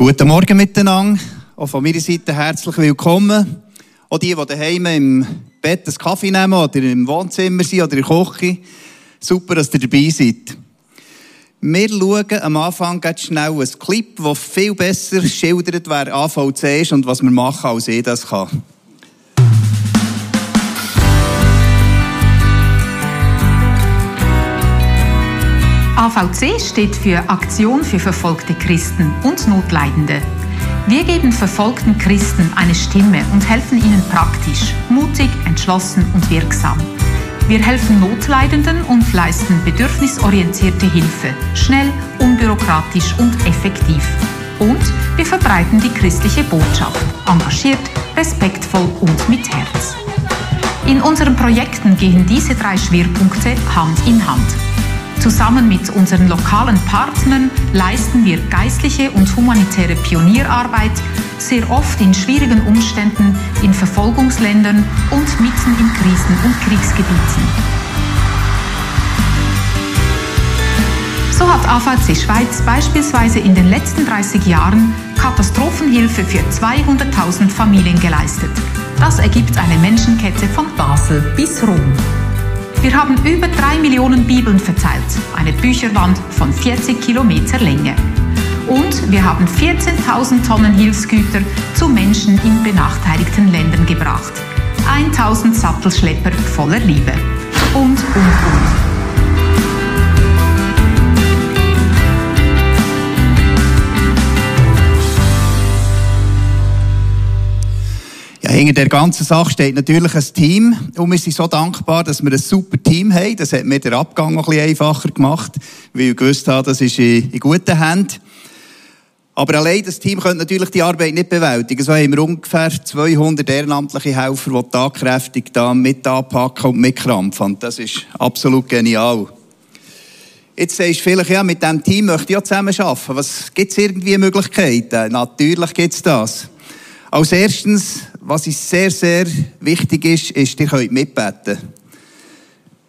guten Morgen miteinander. Auch von meiner Seite herzlich willkommen. Auch die, die daheim im Bett einen Kaffee nehmen oder im Wohnzimmer sind oder in der Küche. Super, dass ihr dabei seid. Wir schauen am Anfang ganz schnell ein Clip, das viel besser schildert, wer AVC ist und was wir machen, als ich das kann. AVC steht für Aktion für verfolgte Christen und Notleidende. Wir geben verfolgten Christen eine Stimme und helfen ihnen praktisch, mutig, entschlossen und wirksam. Wir helfen Notleidenden und leisten bedürfnisorientierte Hilfe, schnell, unbürokratisch und effektiv. Und wir verbreiten die christliche Botschaft, engagiert, respektvoll und mit Herz. In unseren Projekten gehen diese drei Schwerpunkte Hand in Hand. Zusammen mit unseren lokalen Partnern leisten wir geistliche und humanitäre Pionierarbeit, sehr oft in schwierigen Umständen in Verfolgungsländern und mitten in Krisen- und Kriegsgebieten. So hat AVC Schweiz beispielsweise in den letzten 30 Jahren Katastrophenhilfe für 200.000 Familien geleistet. Das ergibt eine Menschenkette von Basel bis Rom. Wir haben über drei Millionen Bibeln verteilt, eine Bücherwand von 40 Kilometer Länge. Und wir haben 14.000 Tonnen Hilfsgüter zu Menschen in benachteiligten Ländern gebracht. 1000 Sattelschlepper voller Liebe. Und, und, und. Hinter der ganzen Sache steht natürlich ein Team. Und wir sind so dankbar, dass wir ein super Team haben. Das hat mir den Abgang noch ein bisschen einfacher gemacht, weil ich gewusst habe, das ist in, guten Händen. Aber allein das Team könnte natürlich die Arbeit nicht bewältigen. So haben wir ungefähr 200 ehrenamtliche Helfer, die tagkräftig da mit anpacken und mitkrampfen. Das ist absolut genial. Jetzt sagst du vielleicht, ja, mit diesem Team möchte ich ja zusammen arbeiten. Was gibt es irgendwie Möglichkeiten? Natürlich gibt es das. Als erstens, was ist sehr, sehr wichtig ist, ist, ihr könnt mitbeten.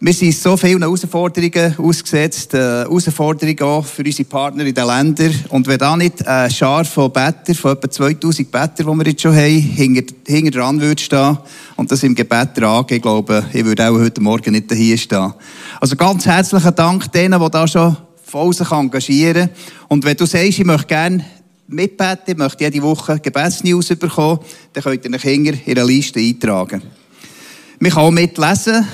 Wir sind so vielen Herausforderungen ausgesetzt, äh, Herausforderungen auch für unsere Partner in den Ländern. Und wenn da nicht ein Schar von Bettern, von etwa 2000 Bettern, die wir jetzt schon haben, hinter, hinter dran würde stehen und das im Gebet tragen, ich glaube, ich würde auch heute Morgen nicht hier stehen. Also ganz herzlichen Dank denen, die da schon voll sich engagieren. Und wenn du sagst, ich möchte gerne mitbeten, möchte jede Woche Gebetsnews bekommen, dann könnt ihr euch hinter in einer Liste eintragen. Man kann auch mitlesen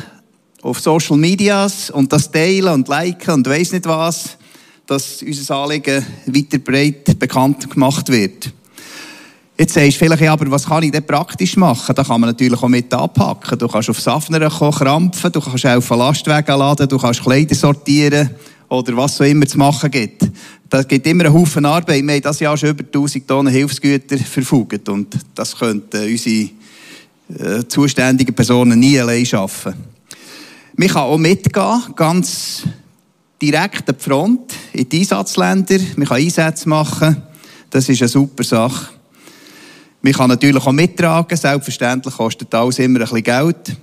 auf Social Medias und das teilen und liken und weiss nicht was, dass unser Anliegen weiter breit bekannt gemacht wird. Jetzt sagst du vielleicht, ja, aber was kann ich denn praktisch machen? Da kann man natürlich auch mit anpacken. Du kannst auf Safner kommen, krampfen, du kannst auf Lastwagen laden, du kannst Kleider sortieren oder was so immer zu machen gibt. Das gibt immer einen Haufen Arbeit. Wir haben das Jahr schon über 1000 Tonnen Hilfsgüter verfügt und das könnten unsere äh, zuständigen Personen nie allein schaffen. Man kann auch mitgehen, ganz direkt an die Front, in die Einsatzländer. Man kann Einsätze machen. Das ist eine super Sache. Man kann natürlich auch mittragen. Selbstverständlich kostet alles immer ein bisschen Geld.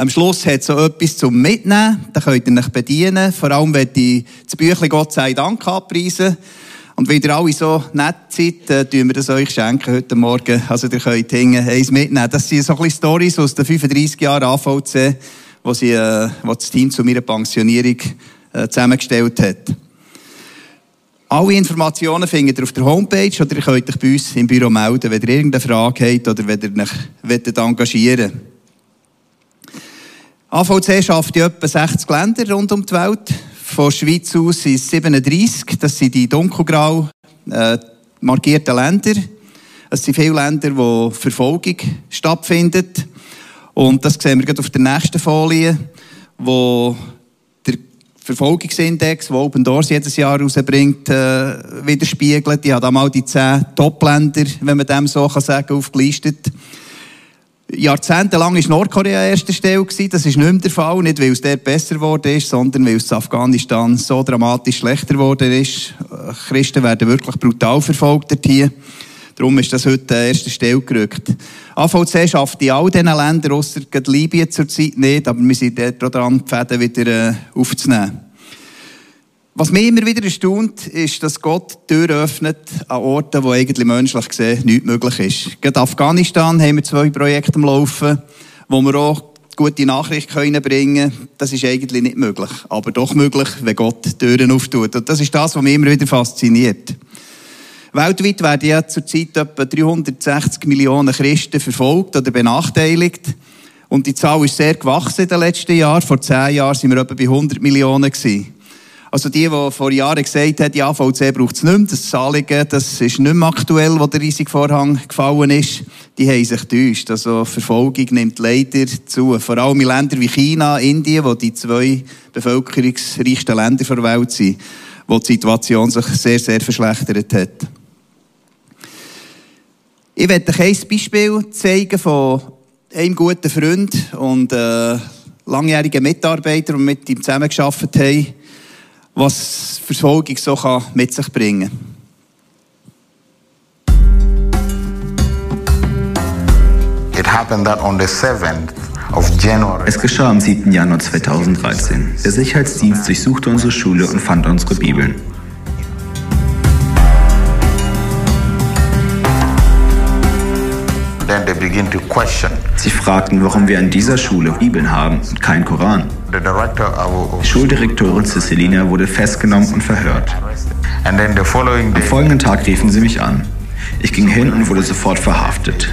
Am Schluss hat so etwas zum Mitnehmen. Da könnt ihr euch bedienen. Vor allem, wenn ihr das Büchlein Gott sei Dank abpreisen. Und wenn ihr alle so nett seid, äh, tun wir das euch schenken heute Morgen. Also, ihr könnt hingen eins mitnehmen. Das sind so ein bisschen Storys aus den 35 Jahren AVC, wo, sie, äh, wo das Team zu meiner Pensionierung äh, zusammengestellt hat. Alle Informationen findet ihr auf der Homepage oder ihr könnt euch bei uns im Büro melden, wenn ihr irgendeine Frage habt oder wenn ihr euch engagieren wollt. AVC schafft in etwa 60 Länder rund um die Welt. Von Schweiz aus sind es 37. Das sind die dunkelgrau äh, markierten Länder. Es sind viele Länder, wo Verfolgung stattfindet. Und das sehen wir gerade auf der nächsten Folie, wo der Verfolgungsindex, den Open Doors jedes Jahr herausbringt, äh, widerspiegelt. Ich habe da mal die 10 Top-Länder, wenn man dem so sagen kann, aufgelistet. Jahrzehntelang war Nordkorea an erster Stelle. Das ist nicht mehr der Fall. Nicht, weil es dort besser geworden ist, sondern weil es in Afghanistan so dramatisch schlechter geworden ist. Christen werden wirklich brutal verfolgt dort hier. Darum ist das heute an erster Stelle gerückt. AVC schafft in all diesen Ländern, außer Libyen zurzeit nicht, aber wir sind dort dran, die Fäden wieder äh, aufzunehmen. Was mich immer wieder erstaunt, ist, dass Gott die Tür öffnet an Orten, wo eigentlich menschlich gesehen nichts möglich ist. Gerade Afghanistan haben wir zwei Projekte am Laufen, wo wir auch gute Nachricht bringen können. Das ist eigentlich nicht möglich. Aber doch möglich, wenn Gott Türen auftut. Und das ist das, was mich immer wieder fasziniert. Weltweit werden ja zurzeit etwa 360 Millionen Christen verfolgt oder benachteiligt. Und die Zahl ist sehr gewachsen in den letzten Jahren. Vor zehn Jahren sind wir etwa bei 100 Millionen gewesen. Also die, die vor Jahren gesagt haben, ja, VC braucht es nicht mehr, das Anliegen, das ist nicht mehr aktuell, wo der Riesigvorhang gefallen ist, die haben sich getäuscht. Also Verfolgung nimmt leider zu. Vor allem in Ländern wie China, Indien, wo die zwei bevölkerungsreichsten Länder der Welt sind, wo die Situation sich sehr, sehr verschlechtert hat. Ich werde euch ein Beispiel zeigen von einem guten Freund und äh, langjährigen Mitarbeiter, die mit ihm zusammengearbeitet haben was Verfolgung so kann mit sich bringen Es geschah am 7. Januar 2013. Der Sicherheitsdienst durchsuchte unsere Schule und fand unsere Bibeln. Sie fragten, warum wir an dieser Schule Bibeln haben und keinen Koran. Die Schuldirektorin Cecilina wurde festgenommen und verhört. Am folgenden Tag riefen sie mich an. Ich ging hin und wurde sofort verhaftet.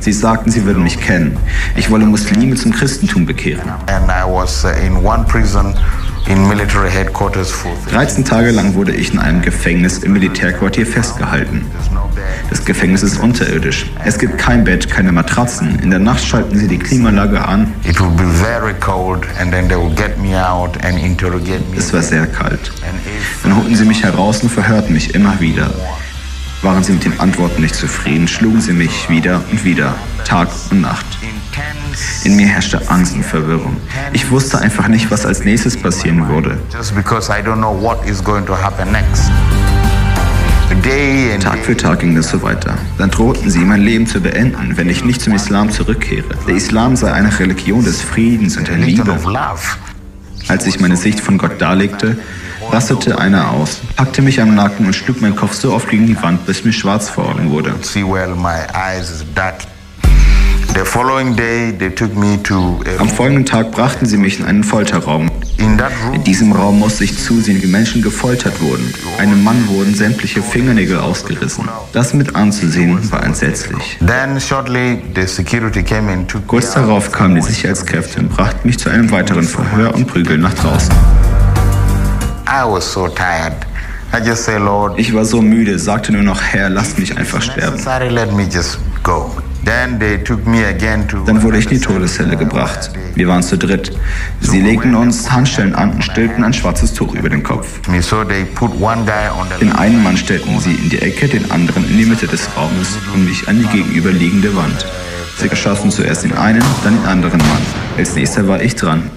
Sie sagten, sie würden mich kennen. Ich wolle Muslime zum Christentum bekehren. 13 Tage lang wurde ich in einem Gefängnis im Militärquartier festgehalten. Das Gefängnis ist unterirdisch. Es gibt kein Bett, keine Matratzen. In der Nacht schalten sie die Klimaanlage an. Es war sehr kalt. Dann holten sie mich heraus und verhörten mich immer wieder. Waren sie mit den Antworten nicht zufrieden, schlugen sie mich wieder und wieder, Tag und Nacht. In mir herrschte Angst und Verwirrung. Ich wusste einfach nicht, was als nächstes passieren würde. Tag für Tag ging es so weiter. Dann drohten sie, mein Leben zu beenden, wenn ich nicht zum Islam zurückkehre. Der Islam sei eine Religion des Friedens und der Liebe. Als ich meine Sicht von Gott darlegte, rastete einer aus, packte mich am Nacken und schlug meinen Kopf so oft gegen die Wand, bis mir schwarz vor Augen wurde. Am folgenden Tag brachten sie mich in einen Folterraum. In diesem Raum musste ich zusehen, wie Menschen gefoltert wurden. Einem Mann wurden sämtliche Fingernägel ausgerissen. Das mit anzusehen war entsetzlich. Kurz darauf kamen die Sicherheitskräfte und brachten mich zu einem weiteren Verhör und Prügeln nach draußen. Ich war so müde, sagte nur noch, Herr, lasst mich einfach sterben. Dann wurde ich in die Todeszelle gebracht. Wir waren zu dritt. Sie legten uns Handschellen an und stellten ein schwarzes Tuch über den Kopf. Den einen Mann stellten sie in die Ecke, den anderen in die Mitte des Raumes und mich an die gegenüberliegende Wand. Sie erschossen zuerst den einen, dann den anderen Mann. Als nächster war ich dran.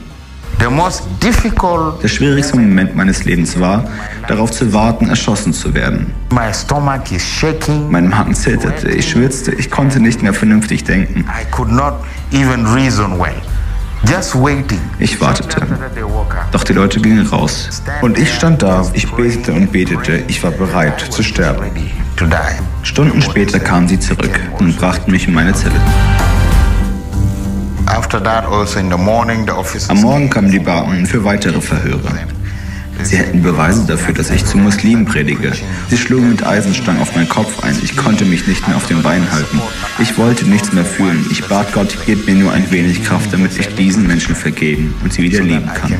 Der schwierigste Moment meines Lebens war, darauf zu warten, erschossen zu werden. Mein Magen zitterte, ich schwitzte, ich konnte nicht mehr vernünftig denken. Ich wartete. Doch die Leute gingen raus. Und ich stand da, ich betete und betete, ich war bereit zu sterben. Stunden später kamen sie zurück und brachten mich in meine Zelle. Also Am Morgen kamen die Beamten für weitere Verhöre. Sie hätten Beweise dafür, dass ich zu Muslimen predige. Sie schlugen mit Eisenstangen auf meinen Kopf ein. Ich konnte mich nicht mehr auf den Beinen halten. Ich wollte nichts mehr fühlen. Ich bat Gott, gib mir nur ein wenig Kraft, damit ich diesen Menschen vergeben und sie wieder lieben kann.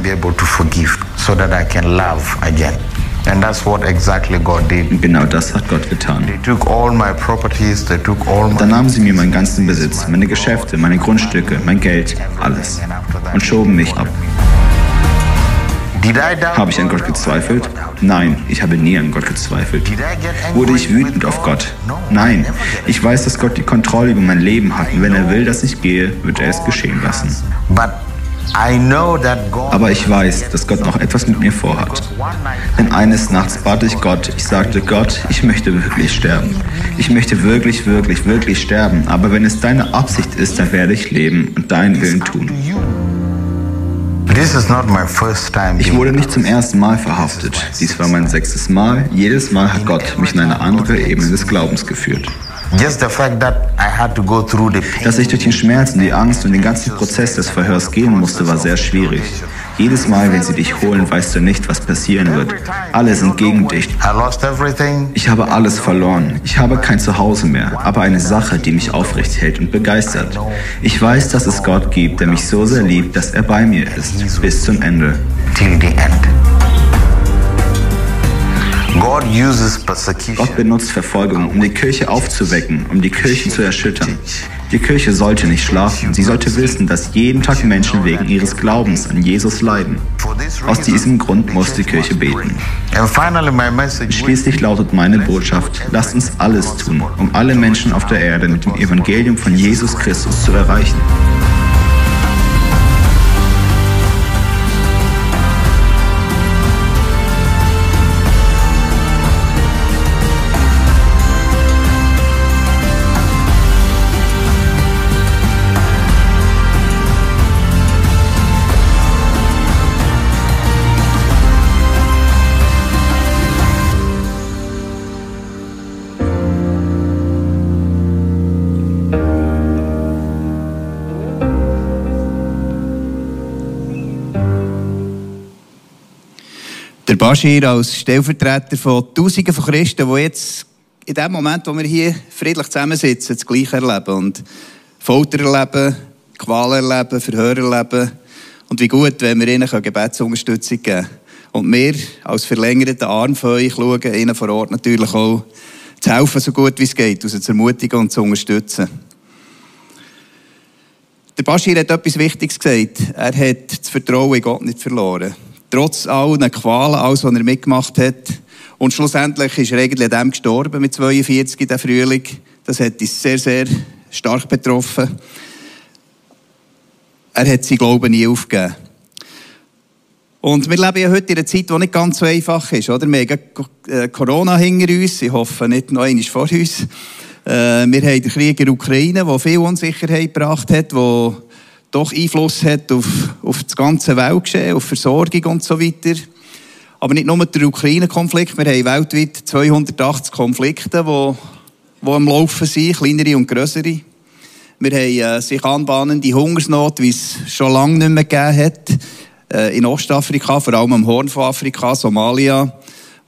And that's what exactly God did. Und genau das hat Gott getan. They took all my properties, they took all my Dann nahmen sie mir meinen ganzen Besitz, meine Geschäfte, meine Grundstücke, mein Geld, alles und schoben mich ab. Habe ich an Gott gezweifelt? Nein, ich habe nie an Gott gezweifelt. Wurde ich wütend auf Gott? Nein, ich weiß, dass Gott die Kontrolle über mein Leben hat und wenn er will, dass ich gehe, wird er es geschehen lassen. Aber ich weiß, dass Gott noch etwas mit mir vorhat. Denn eines Nachts bat ich Gott, ich sagte, Gott, ich möchte wirklich sterben. Ich möchte wirklich, wirklich, wirklich sterben. Aber wenn es deine Absicht ist, dann werde ich leben und deinen Willen tun. Ich wurde nicht zum ersten Mal verhaftet. Dies war mein sechstes Mal. Jedes Mal hat Gott mich in eine andere Ebene des Glaubens geführt. Dass ich durch den Schmerz und die Angst und den ganzen Prozess des Verhörs gehen musste, war sehr schwierig. Jedes Mal, wenn sie dich holen, weißt du nicht, was passieren wird. Alle sind gegen dich. Ich habe alles verloren. Ich habe kein Zuhause mehr, aber eine Sache, die mich aufrecht hält und begeistert. Ich weiß, dass es Gott gibt, der mich so sehr liebt, dass er bei mir ist, bis zum Ende. Gott benutzt Verfolgung, um die Kirche aufzuwecken, um die Kirchen zu erschüttern. Die Kirche sollte nicht schlafen. Sie sollte wissen, dass jeden Tag Menschen wegen ihres Glaubens an Jesus leiden. Aus diesem Grund muss die Kirche beten. Schließlich lautet meine Botschaft, lasst uns alles tun, um alle Menschen auf der Erde mit dem Evangelium von Jesus Christus zu erreichen. Der Bashir als Stellvertreter von Tausenden von Christen, die jetzt in dem Moment, wo wir hier friedlich zusammensitzen, das Gleiche erleben. Und Folter erleben, Qual erleben, Verhör erleben. Und wie gut, wenn wir ihnen Gebetsunterstützung geben können. Und wir als verlängerten Arm von euch schauen, ihnen vor Ort natürlich auch zu helfen, so gut wie es geht, also zu ermutigen und zu unterstützen. Der Bashir hat etwas Wichtiges gesagt. Er hat das Vertrauen in Gott nicht verloren trotz allen Qualen, alles, was er mitgemacht hat. Und schlussendlich ist er eigentlich dem gestorben mit 42 in der Frühling. Das hat uns sehr, sehr stark betroffen. Er hat sein Glauben nie aufgegeben. Und wir leben ja heute in einer Zeit, die nicht ganz so einfach ist. Oder? Wir haben äh, Corona hinter uns. Ich hoffe, nicht noch einmal vor uns. Äh, wir haben den Krieg in der Ukraine, der viel Unsicherheit gebracht hat, der doch Einfluss hat auf, auf das ganze Weltgeschehen, auf Versorgung und so weiter. Aber nicht nur der Ukraine-Konflikt, wir haben weltweit 280 Konflikte, die, die am Laufen sind, kleinere und größere. Wir haben äh, sich anbahnende Hungersnot, wie es schon lange nicht mehr gegeben hat, äh, in Ostafrika, vor allem am Horn von Afrika, Somalia,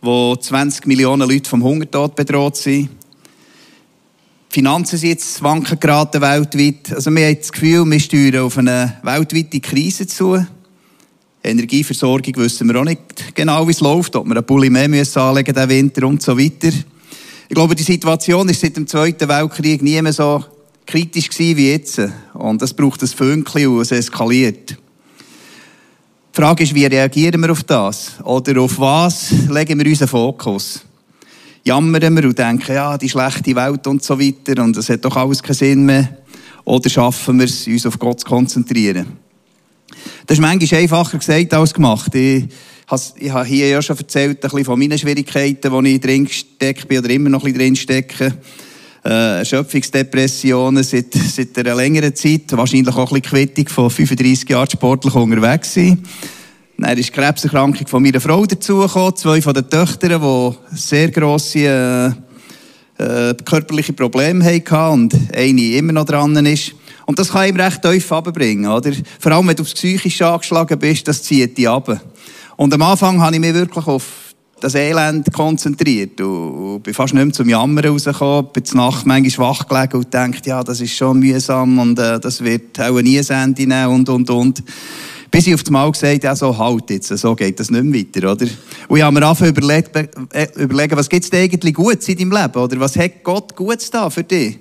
wo 20 Millionen Leute vom Hungertod bedroht sind. Finanzen sind jetzt wanken geraten weltweit. Also wir haben das Gefühl, wir steuern auf eine weltweite Krise zu. Energieversorgung wissen wir auch nicht genau, wie es läuft, ob wir einen Pulli mehr müssen anlegen den Winter und so weiter. Ich glaube, die Situation ist seit dem Zweiten Weltkrieg nie mehr so kritisch gewesen wie jetzt. Und es braucht ein Fünkchen und es eskaliert. Die Frage ist, wie reagieren wir auf das? Oder auf was legen wir unseren Fokus? Jammern wir und denken, ja, die schlechte Welt und so weiter und es hat doch alles keinen Sinn mehr. Oder schaffen wir es, uns auf Gott zu konzentrieren? Das ist manchmal einfacher gesagt als gemacht. Ich, ich habe hier ja schon erzählt, ein bisschen von meinen Schwierigkeiten, wo ich drin gesteckt oder immer noch ein bisschen drin stecke. Äh, Erschöpfungsdepressionen seit, seit einer längeren Zeit, wahrscheinlich auch ein bisschen Quittung von 35 Jahren sportlich unterwegs sein. Dann ist die Krebserkrankung von meiner Frau dazugekommen. Zwei von den Töchtern, die sehr grosse äh, äh, körperliche Probleme hatten und eine immer noch dran ist. Und das kann ihm recht tief runterbringen, oder? Vor allem, wenn du aufs Psychische angeschlagen bist, das zieht dich ab. Und am Anfang habe ich mich wirklich auf das Elend konzentriert und bin fast nicht mehr zum Jammern rausgekommen. Bin zur Nacht manchmal wach gelegen und denkt, ja, das ist schon mühsam und äh, das wird auch nie ein Ende nehmen und, und, und. Bis ich auf das Mal gesagt ja, so halt jetzt, so geht das nicht mehr weiter, oder? Und ich habe mir angefangen überlegt, äh, überlegen, was gibt es eigentlich Gutes in deinem Leben, oder? Was hat Gott Gutes da für dich?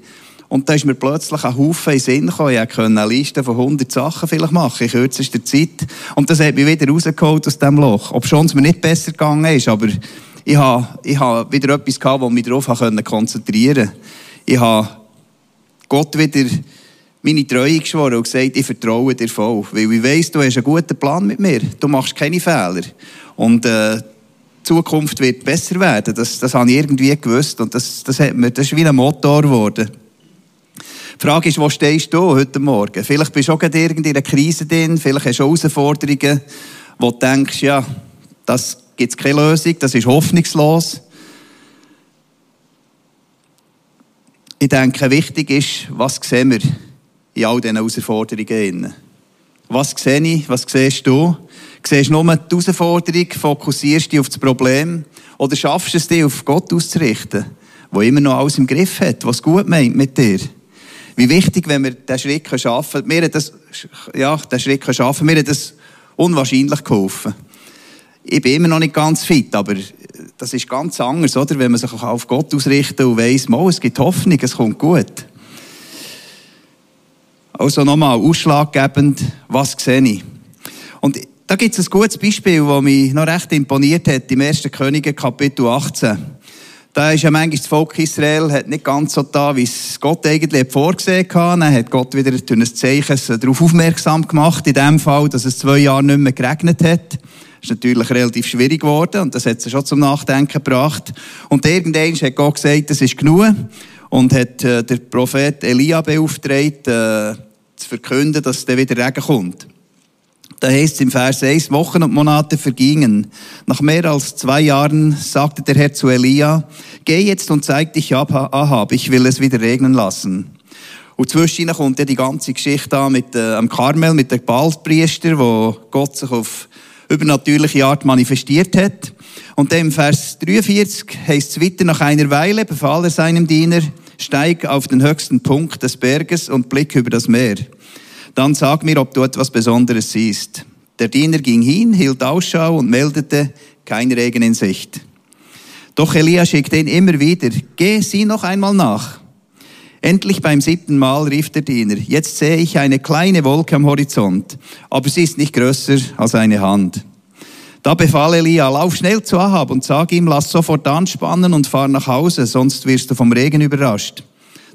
Und da ist mir plötzlich ein Haufen in Sinn gekommen. Ich konnte eine Liste von 100 Sachen vielleicht machen in kürzester Zeit. Und das hat mich wieder rausgeholt aus diesem Loch. Ob schon es mir nicht besser gegangen ist, aber ich habe, ich habe wieder etwas gehabt, wo ich mich darauf konzentrieren konnte. Ich habe Gott wieder meine Treue geschworen und gesagt, ich vertraue dir voll. Weil ich weiss, du hast einen guten Plan mit mir. Du machst keine Fehler. Und äh, die Zukunft wird besser werden. Das, das habe ich irgendwie gewusst. Und das, das, hat mir, das ist wie ein Motor geworden. Die Frage ist, wo stehst du heute Morgen? Vielleicht bist du auch gerade in einer Krise drin, vielleicht hast du Herausforderungen, wo du denkst, ja, das gibt es keine Lösung, das ist hoffnungslos. Ich denke, wichtig ist, was sehen wir in all diesen Herausforderungen. Was sehe ich, was siehst du? Siehst du nur die Herausforderung, fokussierst dich auf das Problem oder schaffst du es, dich auf Gott auszurichten, der immer noch alles im Griff hat, was gut meint mit dir? Wie wichtig, wenn wir diesen Schritt schaffen können. Mir das, ja, diesen Schritt schaffen mir hat das unwahrscheinlich geholfen. Ich bin immer noch nicht ganz fit, aber das ist ganz anders, oder? Wenn man sich auf Gott ausrichtet und weiss, es gibt Hoffnung, es kommt gut. Also nochmal, ausschlaggebend, was sehe ich? Und da gibt es ein gutes Beispiel, das mich noch recht imponiert hat, im 1. Könige Kapitel 18. Da ist ja manchmal das Volk Israel hat nicht ganz so da, wie es Gott eigentlich vorgesehen hat. Dann hat Gott wieder durch ein Zeichen darauf aufmerksam gemacht, in dem Fall, dass es zwei Jahre nicht mehr geregnet hat. Das ist natürlich relativ schwierig geworden und das hat sie schon zum Nachdenken gebracht. Und irgendwann hat Gott gesagt, das ist genug und hat äh, der Prophet Elia beauftragt, äh, zu verkünden, dass der wieder Regen kommt. Da heißt es im Vers 1, Wochen und Monate vergingen. Nach mehr als zwei Jahren sagte der Herr zu Elia, geh jetzt und zeig dich ab, Ahab, ich will es wieder regnen lassen. Und zwischen kommt ja die ganze Geschichte an mit äh, am Karmel, mit dem Baalpriester, wo Gott sich auf übernatürliche Art manifestiert hat. Und dann im Vers 43 heißt es weiter, nach einer Weile befahl er seinem Diener, steig auf den höchsten Punkt des Berges und blick über das Meer. Dann sag mir, ob du etwas Besonderes siehst. Der Diener ging hin, hielt Ausschau und meldete, kein Regen in Sicht. Doch Elia schickte ihn immer wieder, geh, sieh noch einmal nach. Endlich beim siebten Mal rief der Diener, jetzt sehe ich eine kleine Wolke am Horizont, aber sie ist nicht größer als eine Hand. Da befahl Elia, lauf schnell zu Ahab und sag ihm, lass sofort anspannen und fahr nach Hause, sonst wirst du vom Regen überrascht.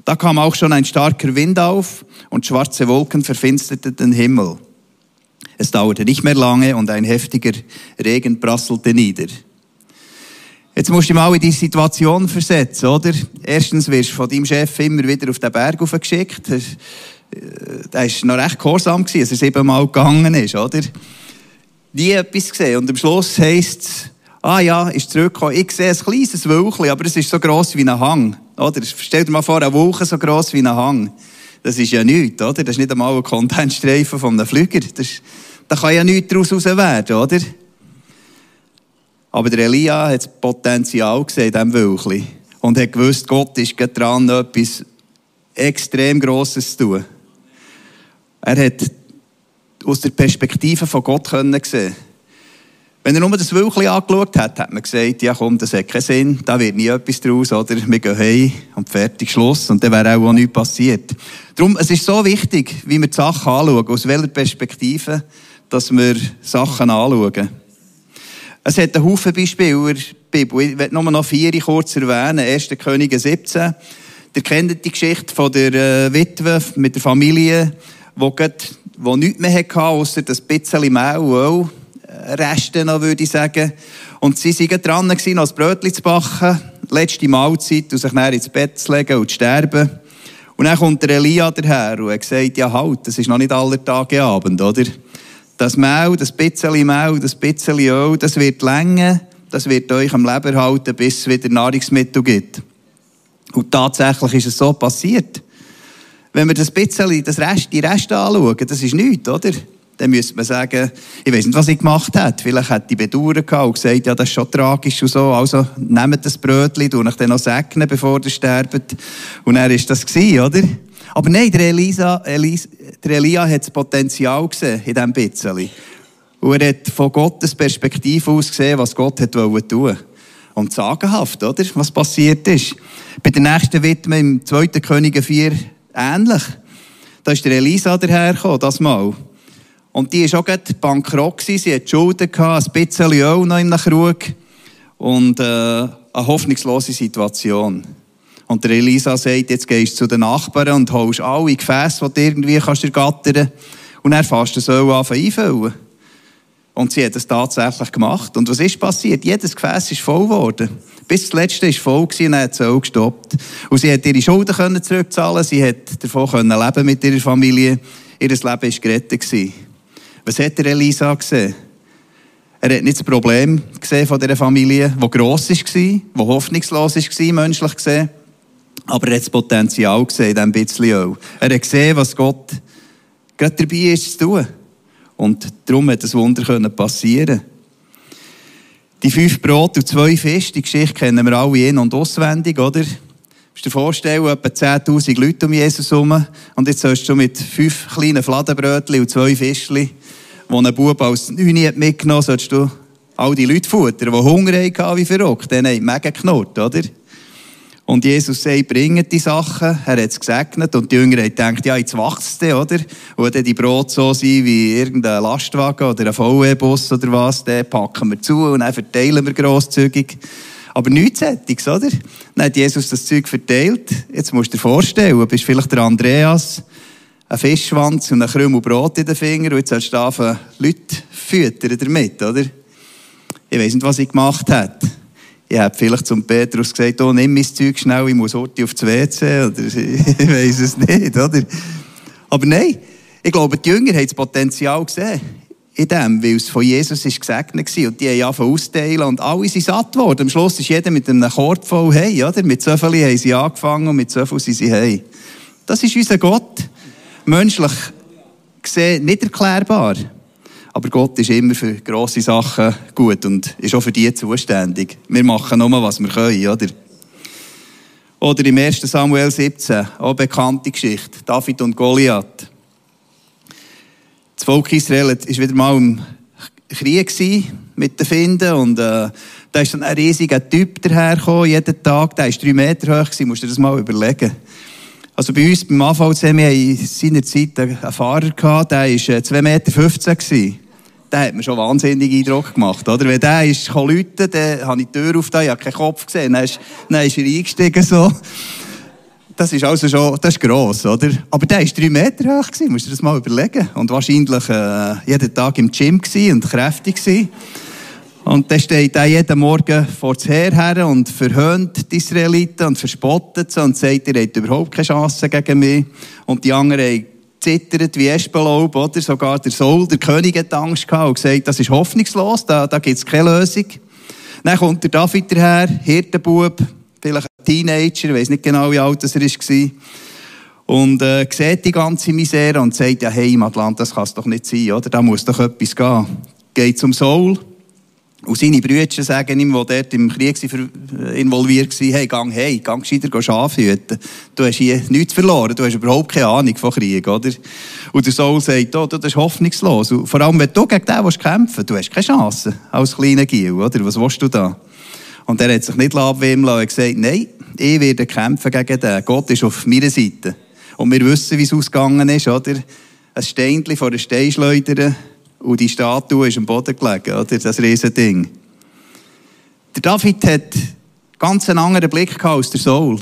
Da kam auch schon ein starker Wind auf und schwarze Wolken verfinsterten den Himmel. Es dauerte nicht mehr lange und ein heftiger Regen prasselte nieder. Jetzt musst du mal in die Situation versetzen, oder? Erstens wirst du von deinem Chef immer wieder auf den Berg geschickt. Der war noch recht gehorsam, als er siebenmal gegangen ist, oder? Nie etwas gesehen. Und am Schluss heisst es, ah ja, ist zurückgekommen. Ich sehe ein kleines Wölkchen, aber es ist so gross wie ein Hang. Oder? Stell dir mal vor, eine Wolke so gross wie ein Hang. Das ist ja nichts, oder? Das ist nicht einmal ein Contentstreifen von einem Flüger. Das, da kann ja nichts daraus werden, oder? Aber der Elia hat das Potenzial gesehen in diesem Wölkchen. Und hat gewusst, Gott ist dran, etwas extrem Grosses zu tun. Er hat aus der Perspektive von Gott können sehen wenn er nur das Wölkchen angeschaut hat, hat man gesagt, ja komm, das hat keinen Sinn, da wird nie etwas draus, oder? Wir gehen heim und fertig, Schluss. Und dann wäre auch, nichts passiert. Darum, es ist so wichtig, wie wir die Sachen anschauen, aus welcher Perspektive, dass wir Sachen anschauen. Es hat einen Haufen Beispiele Bibel. Ich werde nur noch vier kurz erwähnen. 1. Könige 17. Ihr kennt die Geschichte von der äh, Witwe mit der Familie, grad, wo nichts mehr hatte, außer das bisschen Mehl und Öl. Reste noch, würde ich sagen. Und sie waren dran, noch ein Brötchen zu backen, letzte Mahlzeit, und sich dann ins Bett zu legen und zu sterben. Und dann kommt der Elia daher und hat gesagt, ja halt, das ist noch nicht aller Tage Abend, oder? Das Mehl, das bisschen Mehl, das bisschen Öl, das wird länger, das wird euch am Leben halten, bis es wieder Nahrungsmittel gibt. Und tatsächlich ist es so passiert. Wenn wir das bisschen, das Rest, die Reste anschauen, das ist nichts, oder? dann müsste man sagen, ich weiß nicht, was ich gemacht habe. Vielleicht hätte ich bedauert und gesagt, ja, das ist schon tragisch und so. Also, nehmt das Brötchen, und euch dann noch segnen, bevor ihr sterbt. Und dann war das gewesen, oder? Aber nein, der, Elisa, Elisa, der Elia hat das Potenzial gesehen in diesem bisschen. Und er hat von Gottes Perspektive aus gesehen, was Gott hat tun Und sagenhaft, oder? Was passiert ist. Bei der nächsten Widme im 2. Könige 4 ähnlich. Da ist der Elisa dahergekommen, das Mal. Und die war auch gerade bankrott. Sie hatte Schulden, gehabt, ein bisschen Öl noch im Krug. Und äh, eine hoffnungslose Situation. Und der Elisa sagt, jetzt gehst du zu den Nachbarn und holst alle Gefäße, die du irgendwie kannst ergattern Und dann fährst du das Öl anfangen einfüllen. Und sie hat es tatsächlich gemacht. Und was ist passiert? Jedes Gefäß ist voll geworden. Bis das letzte war voll und dann hat sie auch gestoppt. Und sie hat ihre Schulden können zurückzahlen, sie hat davon können leben mit ihrer Familie. Ihr Leben war gerettet. Was hat der Elisa gesehen? Er hat nicht das Problem gesehen von dieser Familie, die gross war, die hoffnungslos war, menschlich gesehen. Aber er hat das Potenzial gesehen, in diesem bisschen auch. Er hat gesehen, was Gott gerade dabei ist zu tun. Und darum hat das Wunder passieren Die fünf Brote und zwei Fische, die Geschichte kennen wir alle in- und auswendig, oder? Musst dir vorstellen, etwa 10.000 Leute um Jesus herum. Und jetzt sollst du mit fünf kleinen Fladenbrötchen und zwei Fischchen, die ein Bub als Neune mitgenommen hat, sollst du all die Leute futtern, die Hunger hatten wie verrückt. Denen haben mega geknurrt, oder? Und Jesus sagt, bringt die Sachen. Er hat es gesegnet. Und die Jünger haben gedacht, ja, jetzt wächst es, oder? Und dann die Brot so sein wie irgendein Lastwagen oder ein VW-Bus oder was, den packen wir zu und dann verteilen wir grosszügig. Aber nichts oder? Dann hat Jesus das Zeug verteilt. Jetzt musst du dir vorstellen, du bist vielleicht der Andreas, ein Fischschwanz und ein Krümel Brot in den Finger und jetzt sollst du anfangen, Leute füttern damit, oder? Ich weiss nicht, was ich gemacht habe. Ich habe vielleicht zum Petrus gesagt, oh, nimm mein Zeug schnell, ich muss heute aufs WC, oder ich weiß es nicht, oder? Aber nein, ich glaube, die Jünger haben das Potenzial gesehen. In dem, weil es von Jesus ist gesegnet war. Und die haben angefangen auszuteilen und alle sind satt geworden. Am Schluss ist jeder mit einem Korb voll hey, oder? Mit so viel haben sie angefangen und mit so viel sind sie hey. Das ist unser Gott. Menschlich gesehen nicht erklärbar. Aber Gott ist immer für grosse Sachen gut und ist auch für die zuständig. Wir machen nur, was wir können, oder? Oder im 1. Samuel 17, auch bekannte Geschichte. David und Goliath. Das Volk Israel war wieder mal im Krieg mit den Finden und äh, da ist ein riesiger Typ dahergekommen, jeden Tag. Der war drei Meter hoch, musst du dir das mal überlegen. Also bei uns beim AVC, wir hatten in seiner Zeit einen Fahrer, gehabt, der war 2,15 äh, Meter. Der hat mir schon wahnsinnig Eindruck gemacht, oder? Wenn der ist läuten, dann habe ich die Tür auf, ich habe keinen Kopf gesehen, dann ist, dann ist er eingestiegen, so. Das ist also schon, das ist gross, oder? Aber der war drei Meter hoch, gewesen, musst du dir das mal überlegen. Und wahrscheinlich, äh, jeden Tag im Gym und kräftig gewesen. Und dann steht er jeden Morgen vor das Heer her und verhöhnt die Israeliten und verspottet sie und sagt, ihr habt überhaupt keine Chance gegen mich. Und die anderen haben zittert wie Espenlaub, oder? Sogar der Saul, der König, hat Angst gehabt und gesagt, das ist hoffnungslos, da, da gibt es keine Lösung. Dann kommt der David daher, Hirtenbub, vielleicht ein Teenager, weiß nicht genau, wie alt er war. Und äh, sieht die ganze Misere und sagt, ja, hey, im Atlant, das kann es doch nicht sein, oder? Da muss doch etwas gehen. Geht zum Saul, und seine Brüder sagen ihm, die dort im Krieg involviert waren, hey, gang, hey, gang gescheiter Schafe hüten. Du hast hier nichts verloren, du hast überhaupt keine Ahnung von Krieg, oder? Und der Saul sagt, oh, das ist hoffnungslos. Und vor allem, wenn du gegen den willst kämpfen du hast keine Chance, als kleiner Giel, oder? Was willst du da? Und er hat sich nicht abwimmeln lassen und gesagt, nein, ich werde kämpfen gegen den. Gott ist auf meiner Seite. Und wir wissen, wie es ausgegangen ist, oder? Ein Steinchen vor der Steinschleuder und die Statue ist am Boden gelegen, oder? Das Riesending. Der David hat ganz einen anderen Blick als der Saul.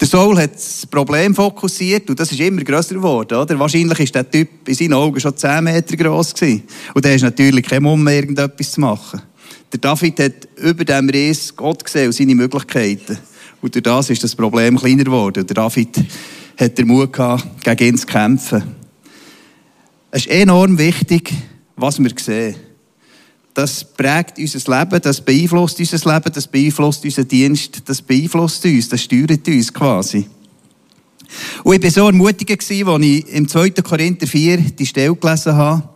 Der Saul hat das Problem fokussiert und das ist immer grösser geworden, oder? Wahrscheinlich ist der Typ in seinen Augen schon 10 Meter groß gewesen. Und der ist natürlich kein Mumm irgendetwas zu machen. Der David hat über dem Ries Gott gesehen und seine Möglichkeiten. Und durch das ist das Problem kleiner geworden. Der David hat den Mut gehabt, gegen ihn zu kämpfen. Es ist enorm wichtig, was wir sehen. Das prägt unser Leben, das beeinflusst unser Leben, das beeinflusst unseren Dienst, das beeinflusst uns, das steuert uns quasi. Und ich war so ermutigt, als ich im 2. Korinther 4 die Stelle gelesen habe,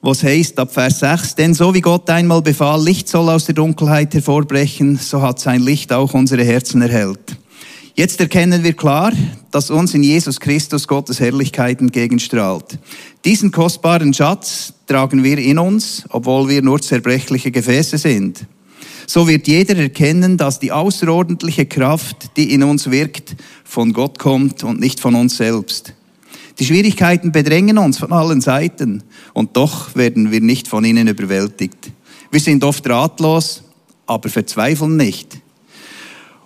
was heißt ab Vers 6, denn so wie Gott einmal befahl, Licht soll aus der Dunkelheit hervorbrechen, so hat sein Licht auch unsere Herzen erhellt. Jetzt erkennen wir klar, dass uns in Jesus Christus Gottes Herrlichkeit entgegenstrahlt. Diesen kostbaren Schatz tragen wir in uns, obwohl wir nur zerbrechliche Gefäße sind. So wird jeder erkennen, dass die außerordentliche Kraft, die in uns wirkt, von Gott kommt und nicht von uns selbst. Die Schwierigkeiten bedrängen uns von allen Seiten und doch werden wir nicht von ihnen überwältigt. Wir sind oft ratlos, aber verzweifeln nicht.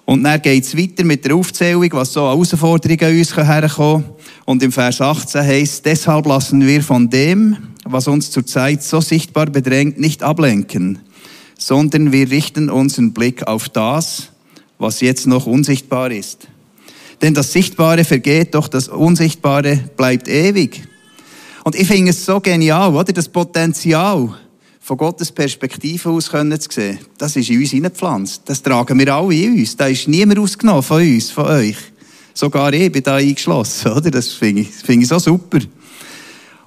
Und dann geht es weiter mit der Aufzählung, was so an Herausforderungen uns herkommen Und im Vers 18 heißt, deshalb lassen wir von dem, was uns zurzeit so sichtbar bedrängt, nicht ablenken, sondern wir richten unseren Blick auf das, was jetzt noch unsichtbar ist. Denn das Sichtbare vergeht, doch das Unsichtbare bleibt ewig. Und ich finde es so genial, oder? Das Potenzial von Gottes Perspektive aus können zu sehen, das ist in uns hineingepflanzt. Das tragen wir alle in uns. Da ist niemand ausgenommen von uns, von euch. Sogar ich bin da eingeschlossen, oder? Das finde ich, find ich so super.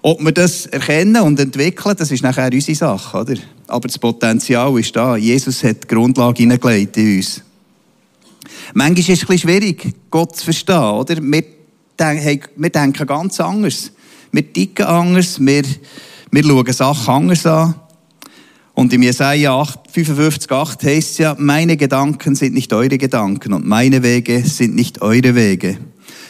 Ob wir das erkennen und entwickeln, das ist nachher unsere Sache, oder? Aber das Potenzial ist da. Jesus hat die Grundlage hineingelegt in uns. Manchmal ist es ein bisschen schwierig, Gott zu verstehen, oder? Wir, denken, wir denken ganz anders. Wir ticken anders, wir, wir schauen Sachen anders an. Und im Jesaja 55, 8 heißt es ja, meine Gedanken sind nicht eure Gedanken und meine Wege sind nicht eure Wege.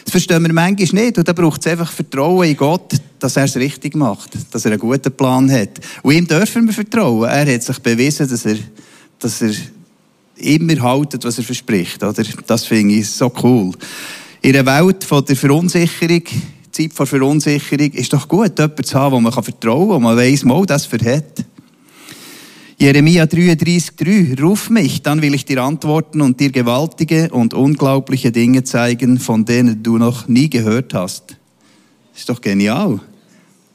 Das verstehen wir manchmal nicht und da braucht es einfach Vertrauen in Gott, dass er es richtig macht, dass er einen guten Plan hat. Und ihm dürfen wir vertrauen. Er hat sich bewiesen, dass er, dass er immer haltet, was er verspricht. Oder? Das finde ich so cool. In einer Welt von der Verunsicherung, Zeit vor Verunsicherung, ist doch gut, jemanden zu haben, wo man vertrauen kann, wo man weiss, mal, das verhält. Jeremia 33,3 Ruf mich, dann will ich dir antworten und dir gewaltige und unglaubliche Dinge zeigen, von denen du noch nie gehört hast. Ist doch genial.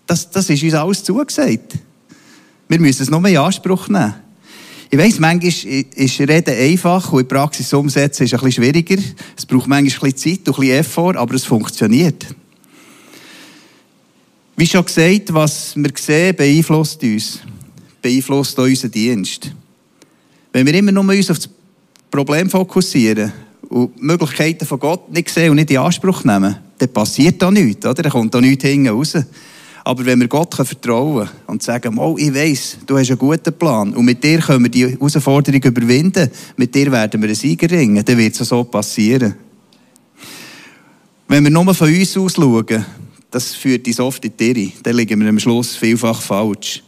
Das, das ist uns alles zugesagt. Wir müssen es nur in Anspruch nehmen. Ich weiss, manchmal ist Reden einfach und in Praxis umsetzen ist ein bisschen schwieriger. Es braucht manchmal ein bisschen Zeit und ein bisschen Effort, aber es funktioniert. Wie schon gesagt, was wir sehen, beeinflusst uns. Beeinflusst auch unseren Dienst. Wenn wir immer nur uns auf das Problem fokussieren und Möglichkeiten von Gott nicht sehen und nicht in Anspruch nehmen, dann passiert da nichts, oder? Dann kommt da nichts hinten raus. Aber wenn wir Gott vertrauen und sagen, oh, ich weiss, du hast einen guten Plan und mit dir können wir die Herausforderung überwinden, mit dir werden wir einen Sieger ringen, dann wird es so passieren. Wenn wir nur von uns aus schauen, das führt uns oft in die Irre, dann liegen wir am Schluss vielfach falsch.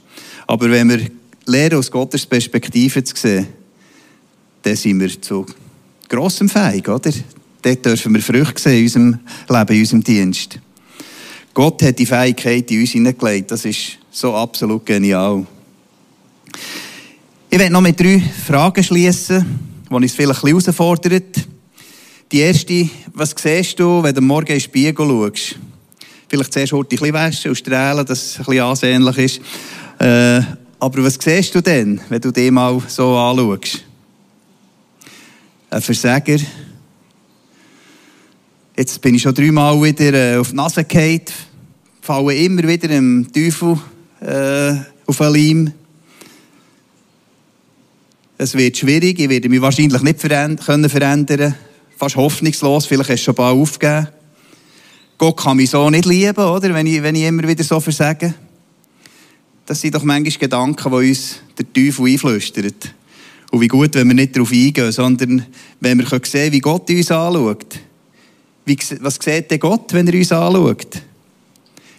Aber wenn wir lernen, aus Gottes Perspektive zu sehen, dann sind wir zu grossem fähig, oder? Dort dürfen wir Früchte sehen in unserem Leben, in unserem Dienst. Gott hat die Fähigkeit in uns hineingelegt. Das ist so absolut genial. Ich werde noch mit drei Fragen schließen, die uns vielleicht ein herausfordern. Die erste, was siehst du, wenn du morgen in den Spiegel schaust? Vielleicht zuerst heute ein bisschen waschen und strahlen, dass es ein bisschen ansehnlich ist. Äh, aber was siehst du denn, wenn du dich mal so anschaust? Ein Versager, Jetzt bin ich schon dreimal wieder äh, auf die Nase gefallen, falle immer wieder dem Teufel äh, auf den Leim. Es wird schwierig, ich werde mich wahrscheinlich nicht verändern, können verändern. Fast hoffnungslos, vielleicht hast du schon bald aufgegeben. Gott kann mich so nicht lieben, oder? Wenn ich, wenn ich immer wieder so versage. Das sind doch manchmal Gedanken, die uns der Teufel einflüstert. Und wie gut, wenn wir nicht darauf eingehen, sondern wenn wir sehen können, wie Gott uns anschaut. Wie, was sieht denn Gott, wenn er uns anschaut?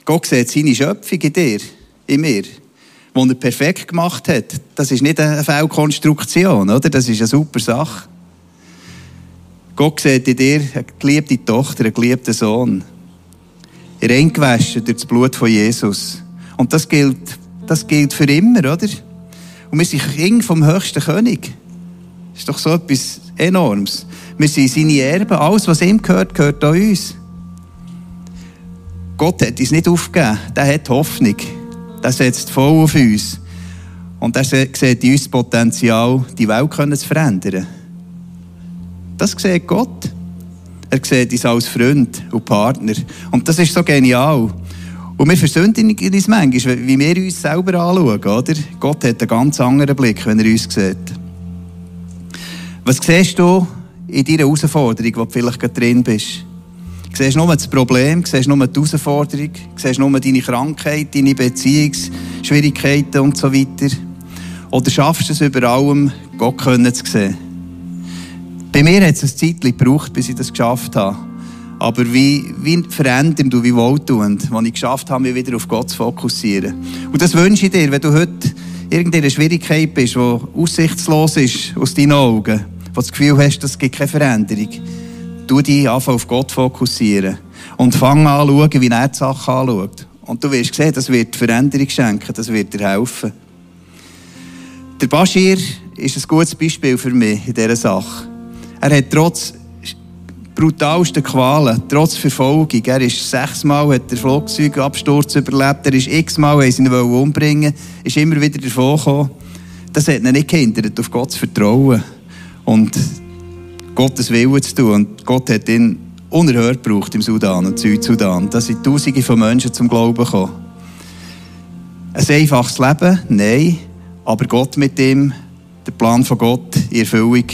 Gott sieht seine Schöpfung in dir, in mir, die er perfekt gemacht hat. Das ist nicht eine Fehlkonstruktion, oder? Das ist eine super Sache. Gott sieht in dir eine geliebte Tochter, einen geliebten Sohn. Reingewaschen durch das Blut von Jesus. Und das gilt, das gilt für immer, oder? Und wir sind Kind vom höchsten König. Das ist doch so etwas Enormes. Wir sind seine Erben. Alles, was ihm gehört, gehört auch uns. Gott hat uns nicht aufgegeben. Der hat Hoffnung. Der setzt voll auf uns. Und er sieht in uns das Potenzial, die Welt zu verändern. Das sieht Gott. Er sieht uns als Freund und Partner. Und das ist so genial. Und wir versündigen uns manchmal, wie wir uns selber anschauen, oder? Gott hat einen ganz anderen Blick, wenn er uns sieht. Was siehst du in deiner Herausforderung, wo du vielleicht gerade drin bist. Siehst nur das Problem, siehst nur die Herausforderung, siehst nur deine Krankheit, deine Beziehungsschwierigkeiten und so weiter. Oder schaffst du es über allem, Gott zu sehen? Bei mir hat es ein Zeit gebraucht, bis ich das geschafft habe. Aber wie, wie verändernd und wie wohltuend, als ich geschafft habe, mich wieder auf Gott zu fokussieren. Und das wünsche ich dir, wenn du heute irgendeine Schwierigkeit bist, die aussichtslos ist aus deinen Augen wo du das Gefühl hast, es gibt keine Veränderung, tu dich einfach auf Gott fokussieren und fang an zu schauen, wie er die Sachen anschaut. Und du wirst sehen, das wird Veränderung schenken, das wird dir helfen. Der Bashir ist ein gutes Beispiel für mich in dieser Sache. Er hat trotz brutalsten Qualen, trotz Verfolgung, er ist sechsmal hat der Flugzeugabsturz überlebt, er ist x-mal, haben sie ihn umbringen ist immer wieder davon gekommen. Das hat ihn nicht gehindert, auf Gott zu vertrauen und Gottes Willen zu tun. Und Gott hat ihn unerhört gebraucht im Sudan und Südsudan. Da sind Tausende von Menschen zum Glauben gekommen. Ein einfaches Leben? Nein. Aber Gott mit ihm, der Plan von Gott in Erfüllung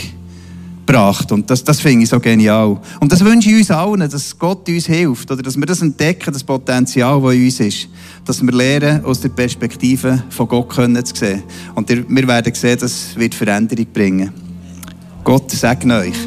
gebracht. Und das, das finde ich so genial. Und das wünsche ich uns allen, dass Gott uns hilft, oder dass wir das entdecken, das Potenzial, das in uns ist. Dass wir lernen, aus der Perspektive von Gott können zu sehen. Und wir werden sehen, das wird Veränderung bringen. Gott segne euch.